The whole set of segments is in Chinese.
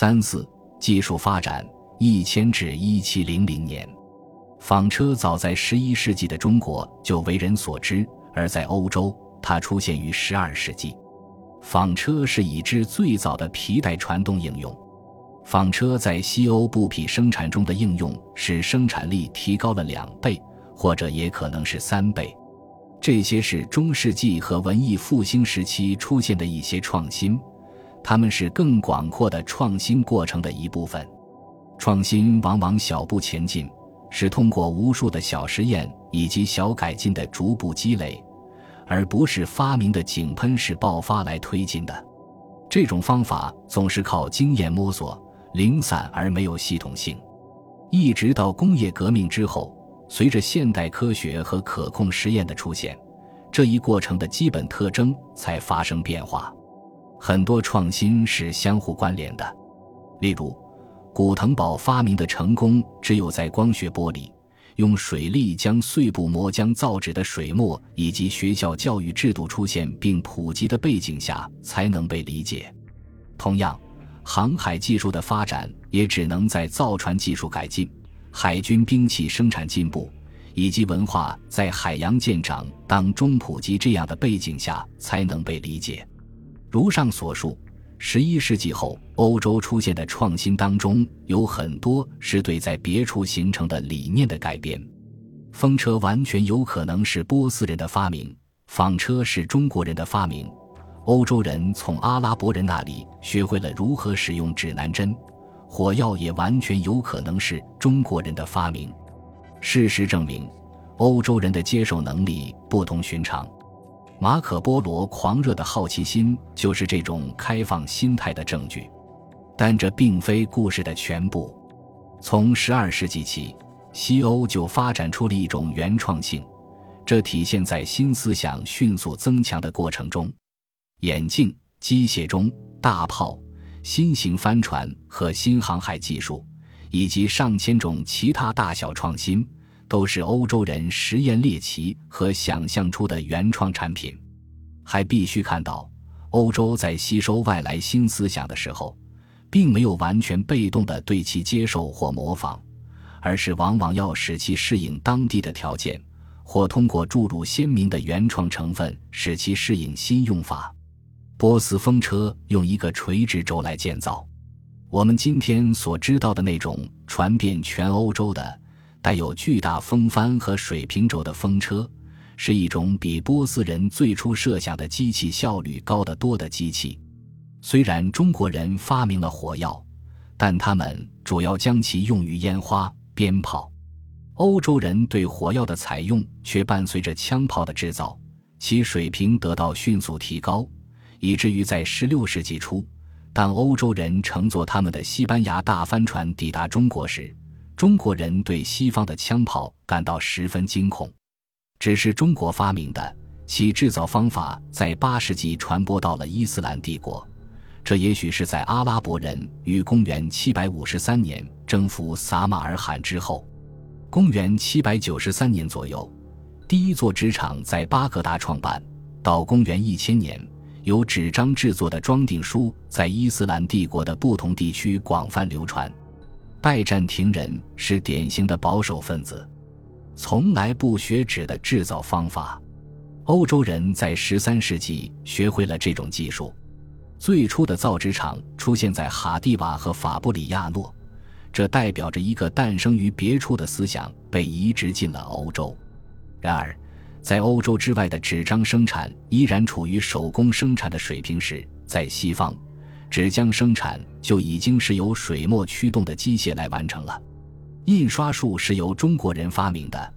三四技术发展一千至一七零零年，纺车早在十一世纪的中国就为人所知，而在欧洲，它出现于十二世纪。纺车是已知最早的皮带传动应用。纺车在西欧布匹生产中的应用，使生产力提高了两倍，或者也可能是三倍。这些是中世纪和文艺复兴时期出现的一些创新。他们是更广阔的创新过程的一部分。创新往往小步前进，是通过无数的小实验以及小改进的逐步积累，而不是发明的井喷式爆发来推进的。这种方法总是靠经验摸索，零散而没有系统性。一直到工业革命之后，随着现代科学和可控实验的出现，这一过程的基本特征才发生变化。很多创新是相互关联的，例如，古腾堡发明的成功，只有在光学玻璃、用水力将碎布磨浆造纸的水墨，以及学校教育制度出现并普及的背景下，才能被理解。同样，航海技术的发展也只能在造船技术改进、海军兵器生产进步，以及文化在海洋舰长当中普及这样的背景下，才能被理解。如上所述，十一世纪后欧洲出现的创新当中，有很多是对在别处形成的理念的改变。风车完全有可能是波斯人的发明，纺车是中国人的发明，欧洲人从阿拉伯人那里学会了如何使用指南针，火药也完全有可能是中国人的发明。事实证明，欧洲人的接受能力不同寻常。马可·波罗狂热的好奇心就是这种开放心态的证据，但这并非故事的全部。从十二世纪起，西欧就发展出了一种原创性，这体现在新思想迅速增强的过程中。眼镜、机械钟、大炮、新型帆船和新航海技术，以及上千种其他大小创新。都是欧洲人实验猎奇和想象出的原创产品，还必须看到，欧洲在吸收外来新思想的时候，并没有完全被动的对其接受或模仿，而是往往要使其适应当地的条件，或通过注入鲜明的原创成分使其适应新用法。波斯风车用一个垂直轴来建造，我们今天所知道的那种传遍全欧洲的。带有巨大风帆和水平轴的风车，是一种比波斯人最初设想的机器效率高得多的机器。虽然中国人发明了火药，但他们主要将其用于烟花、鞭炮。欧洲人对火药的采用却伴随着枪炮的制造，其水平得到迅速提高，以至于在16世纪初，当欧洲人乘坐他们的西班牙大帆船抵达中国时，中国人对西方的枪炮感到十分惊恐，只是中国发明的，其制造方法在八世纪传播到了伊斯兰帝国。这也许是在阿拉伯人于公元753年征服撒马尔罕之后。公元793年左右，第一座纸厂在巴格达创办。到公元1000年，由纸张制作的装订书在伊斯兰帝国的不同地区广泛流传。拜占庭人是典型的保守分子，从来不学纸的制造方法。欧洲人在十三世纪学会了这种技术。最初的造纸厂出现在哈蒂瓦和法布里亚诺，这代表着一个诞生于别处的思想被移植进了欧洲。然而，在欧洲之外的纸张生产依然处于手工生产的水平时，在西方。纸浆生产就已经是由水墨驱动的机械来完成了。印刷术是由中国人发明的，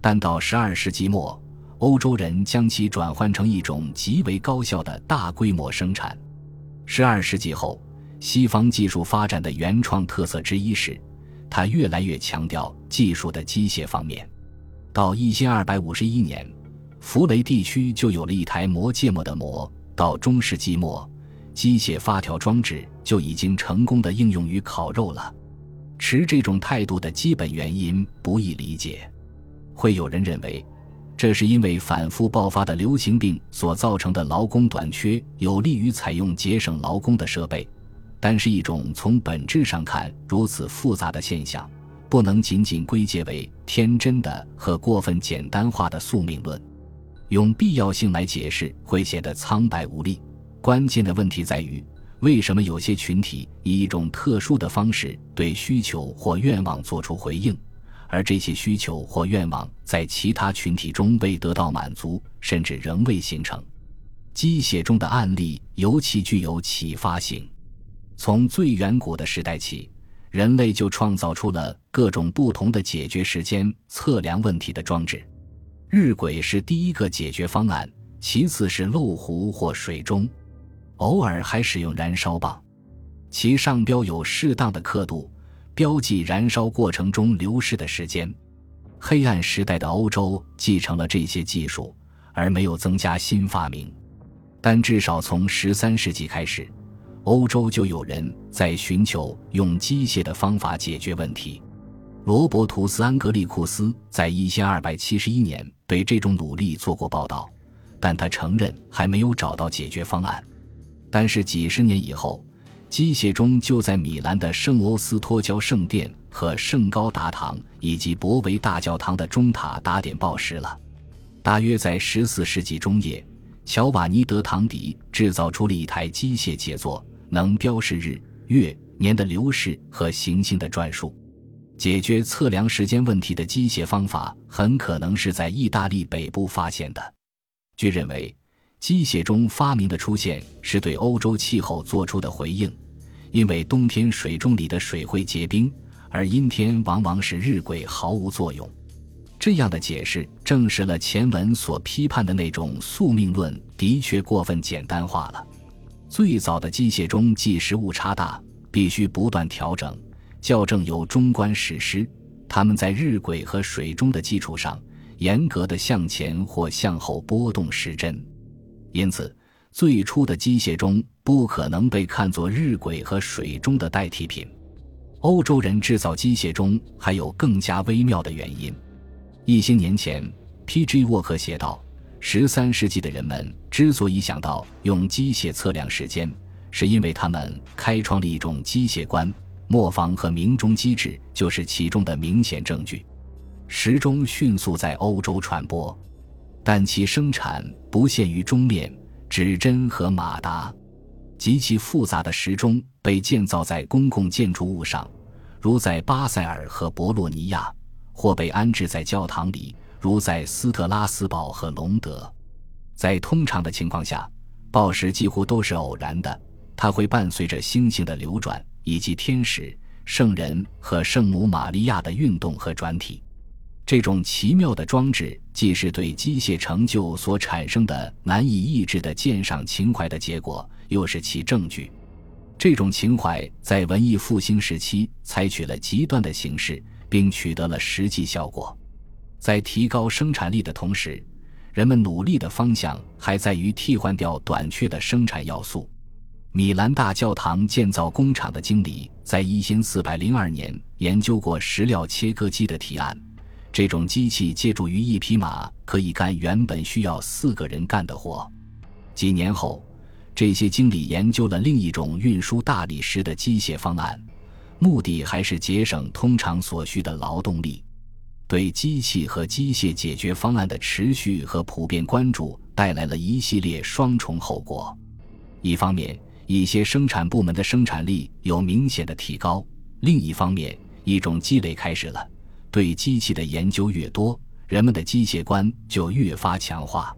但到十二世纪末，欧洲人将其转换成一种极为高效的大规模生产。十二世纪后，西方技术发展的原创特色之一是，它越来越强调技术的机械方面。到一千二百五十一年，弗雷地区就有了一台磨芥末的磨。到中世纪末。机械发条装置就已经成功的应用于烤肉了。持这种态度的基本原因不易理解。会有人认为，这是因为反复爆发的流行病所造成的劳工短缺，有利于采用节省劳工的设备。但是一种从本质上看如此复杂的现象，不能仅仅归结为天真的和过分简单化的宿命论。用必要性来解释会显得苍白无力。关键的问题在于，为什么有些群体以一种特殊的方式对需求或愿望做出回应，而这些需求或愿望在其他群体中未得到满足，甚至仍未形成？鸡血中的案例尤其具有启发性。从最远古的时代起，人类就创造出了各种不同的解决时间、测量问题的装置。日晷是第一个解决方案，其次是漏壶或水钟，偶尔还使用燃烧棒，其上标有适当的刻度，标记燃烧过程中流逝的时间。黑暗时代的欧洲继承了这些技术，而没有增加新发明，但至少从十三世纪开始。欧洲就有人在寻求用机械的方法解决问题。罗伯图斯·安格利库斯在一千二百七十一年对这种努力做过报道，但他承认还没有找到解决方案。但是几十年以后，机械钟就在米兰的圣欧斯托焦圣殿和圣高达堂以及博维大教堂的钟塔打点报时了。大约在十四世纪中叶，乔瓦尼·德唐迪制造出了一台机械杰作。能标示日、月、年的流逝和行星的转数，解决测量时间问题的机械方法很可能是在意大利北部发现的。据认为，机械钟发明的出现是对欧洲气候做出的回应，因为冬天水中里的水会结冰，而阴天往往使日晷毫无作用。这样的解释证实了前文所批判的那种宿命论的确过分简单化了。最早的机械钟计时误差大，必须不断调整、校正有中观史诗。他们在日晷和水钟的基础上，严格的向前或向后拨动时针。因此，最初的机械钟不可能被看作日晷和水钟的代替品。欧洲人制造机械钟还有更加微妙的原因。一些年前，P.G. 沃克写道。十三世纪的人们之所以想到用机械测量时间，是因为他们开创了一种机械观，磨坊和鸣钟机制就是其中的明显证据。时钟迅速在欧洲传播，但其生产不限于钟面、指针和马达。极其复杂的时钟被建造在公共建筑物上，如在巴塞尔和博洛尼亚，或被安置在教堂里。如在斯特拉斯堡和隆德，在通常的情况下，报时几乎都是偶然的。它会伴随着星星的流转，以及天使、圣人和圣母玛利亚的运动和转体。这种奇妙的装置，既是对机械成就所产生的难以抑制的鉴赏情怀的结果，又是其证据。这种情怀在文艺复兴时期采取了极端的形式，并取得了实际效果。在提高生产力的同时，人们努力的方向还在于替换掉短缺的生产要素。米兰大教堂建造工厂的经理在一千四百零二年研究过石料切割机的提案。这种机器借助于一匹马，可以干原本需要四个人干的活。几年后，这些经理研究了另一种运输大理石的机械方案，目的还是节省通常所需的劳动力。对机器和机械解决方案的持续和普遍关注带来了一系列双重后果。一方面，一些生产部门的生产力有明显的提高；另一方面，一种积累开始了。对机器的研究越多，人们的机械观就越发强化。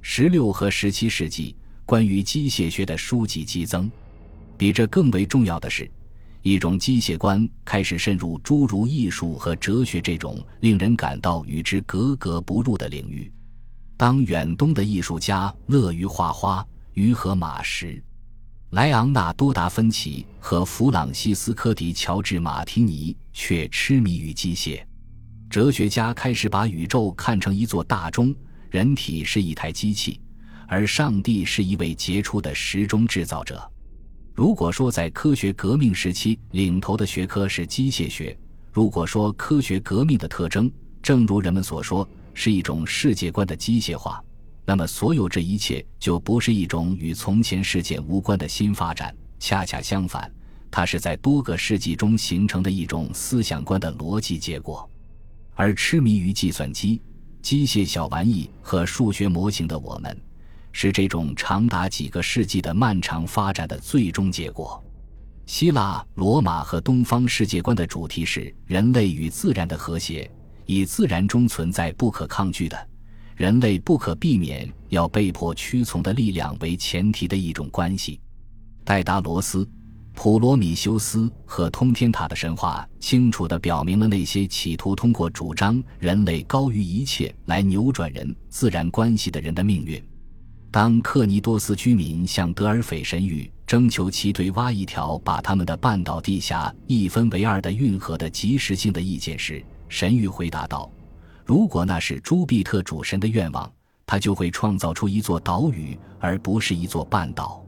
十六和十七世纪关于机械学的书籍激增。比这更为重要的是。一种机械观开始渗入诸如艺术和哲学这种令人感到与之格格不入的领域。当远东的艺术家乐于画花、鱼和马时，莱昂纳多·达芬奇和弗朗西斯科·迪乔治·马提尼却痴迷于机械。哲学家开始把宇宙看成一座大钟，人体是一台机器，而上帝是一位杰出的时钟制造者。如果说在科学革命时期领头的学科是机械学，如果说科学革命的特征，正如人们所说，是一种世界观的机械化，那么所有这一切就不是一种与从前事件无关的新发展。恰恰相反，它是在多个世纪中形成的一种思想观的逻辑结果。而痴迷于计算机、机械小玩意和数学模型的我们，是这种长达几个世纪的漫长发展的最终结果。希腊、罗马和东方世界观的主题是人类与自然的和谐，以自然中存在不可抗拒的、人类不可避免要被迫屈从的力量为前提的一种关系。戴达罗斯、普罗米修斯和通天塔的神话清楚地表明了那些企图通过主张人类高于一切来扭转人自然关系的人的命运。当克尼多斯居民向德尔斐神谕征求其对挖一条把他们的半岛地下一分为二的运河的及时性的意见时，神谕回答道：“如果那是朱庇特主神的愿望，他就会创造出一座岛屿，而不是一座半岛。”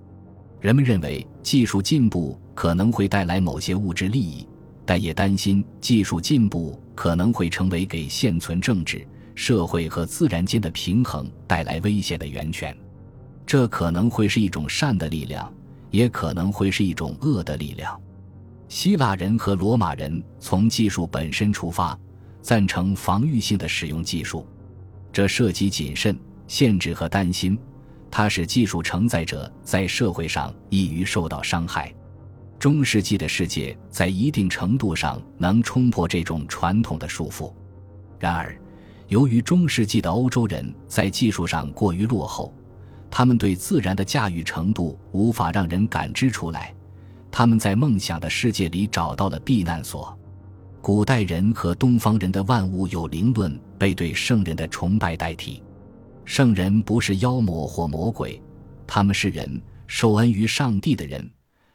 人们认为技术进步可能会带来某些物质利益，但也担心技术进步可能会成为给现存政治、社会和自然间的平衡带来危险的源泉。这可能会是一种善的力量，也可能会是一种恶的力量。希腊人和罗马人从技术本身出发，赞成防御性的使用技术，这涉及谨慎、限制和担心，它使技术承载者在社会上易于受到伤害。中世纪的世界在一定程度上能冲破这种传统的束缚，然而，由于中世纪的欧洲人在技术上过于落后。他们对自然的驾驭程度无法让人感知出来，他们在梦想的世界里找到了避难所。古代人和东方人的万物有灵论被对圣人的崇拜代替。圣人不是妖魔或魔鬼，他们是人，受恩于上帝的人，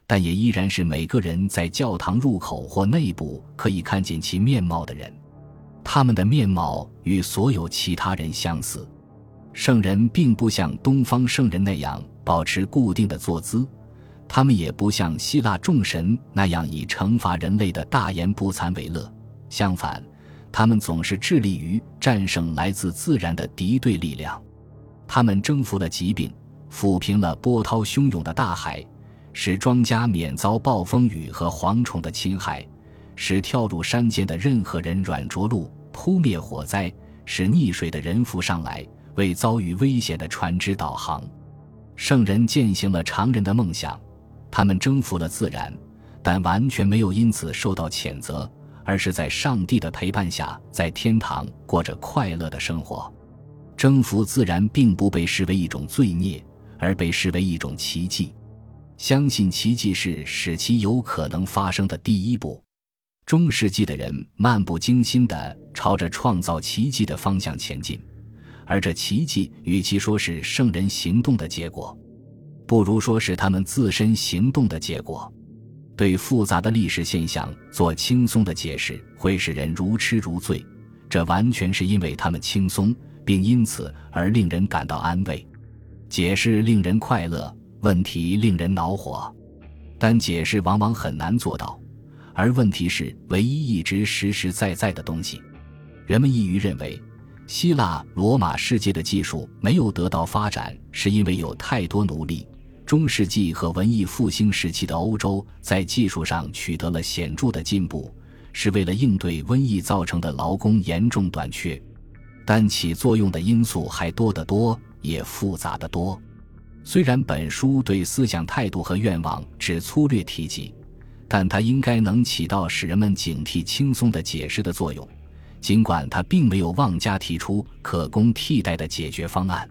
但也依然是每个人在教堂入口或内部可以看见其面貌的人。他们的面貌与所有其他人相似。圣人并不像东方圣人那样保持固定的坐姿，他们也不像希腊众神那样以惩罚人类的大言不惭为乐。相反，他们总是致力于战胜来自自然的敌对力量。他们征服了疾病，抚平了波涛汹涌的大海，使庄稼免遭暴风雨和蝗虫的侵害，使跳入山间的任何人软着陆，扑灭火灾，使溺水的人浮上来。为遭遇危险的船只导航，圣人践行了常人的梦想，他们征服了自然，但完全没有因此受到谴责，而是在上帝的陪伴下，在天堂过着快乐的生活。征服自然并不被视为一种罪孽，而被视为一种奇迹。相信奇迹是使其有可能发生的第一步。中世纪的人漫不经心地朝着创造奇迹的方向前进。而这奇迹，与其说是圣人行动的结果，不如说是他们自身行动的结果。对复杂的历史现象做轻松的解释，会使人如痴如醉。这完全是因为他们轻松，并因此而令人感到安慰。解释令人快乐，问题令人恼火。但解释往往很难做到，而问题是唯一一直实实在在的东西。人们易于认为。希腊罗马世界的技术没有得到发展，是因为有太多奴隶。中世纪和文艺复兴时期的欧洲在技术上取得了显著的进步，是为了应对瘟疫造成的劳工严重短缺。但起作用的因素还多得多，也复杂得多。虽然本书对思想态度和愿望只粗略提及，但它应该能起到使人们警惕、轻松的解释的作用。尽管他并没有妄加提出可供替代的解决方案，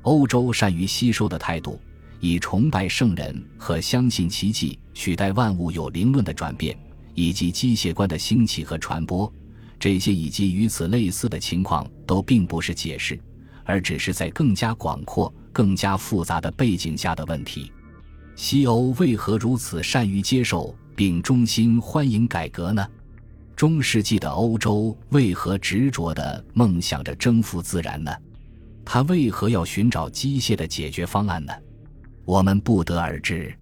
欧洲善于吸收的态度，以崇拜圣人和相信奇迹取代万物有灵论的转变，以及机械观的兴起和传播，这些以及与此类似的情况都并不是解释，而只是在更加广阔、更加复杂的背景下的问题。西欧为何如此善于接受并衷心欢迎改革呢？中世纪的欧洲为何执着地梦想着征服自然呢？他为何要寻找机械的解决方案呢？我们不得而知。